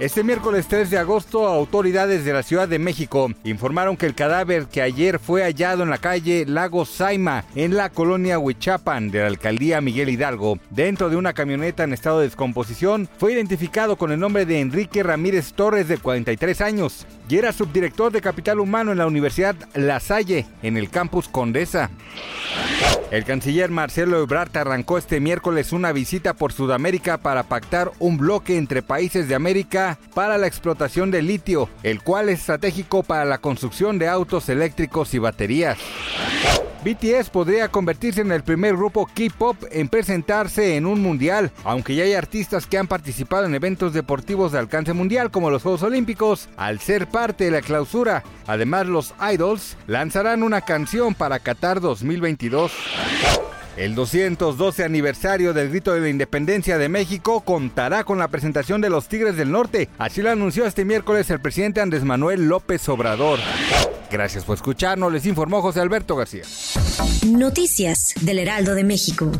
Este miércoles 3 de agosto, autoridades de la Ciudad de México informaron que el cadáver que ayer fue hallado en la calle Lago Saima, en la colonia Huichapan de la alcaldía Miguel Hidalgo, dentro de una camioneta en estado de descomposición, fue identificado con el nombre de Enrique Ramírez Torres, de 43 años, y era subdirector de Capital Humano en la Universidad La Salle, en el campus Condesa. El canciller Marcelo Ebrard arrancó este miércoles una visita por Sudamérica para pactar un bloque entre países de América para la explotación de litio, el cual es estratégico para la construcción de autos eléctricos y baterías. BTS podría convertirse en el primer grupo K-pop en presentarse en un mundial, aunque ya hay artistas que han participado en eventos deportivos de alcance mundial como los Juegos Olímpicos, al ser parte de la clausura. Además, los Idols lanzarán una canción para Qatar 2022. El 212 aniversario del grito de la independencia de México contará con la presentación de los Tigres del Norte. Así lo anunció este miércoles el presidente Andrés Manuel López Obrador. Gracias por escucharnos, les informó José Alberto García. Noticias del Heraldo de México.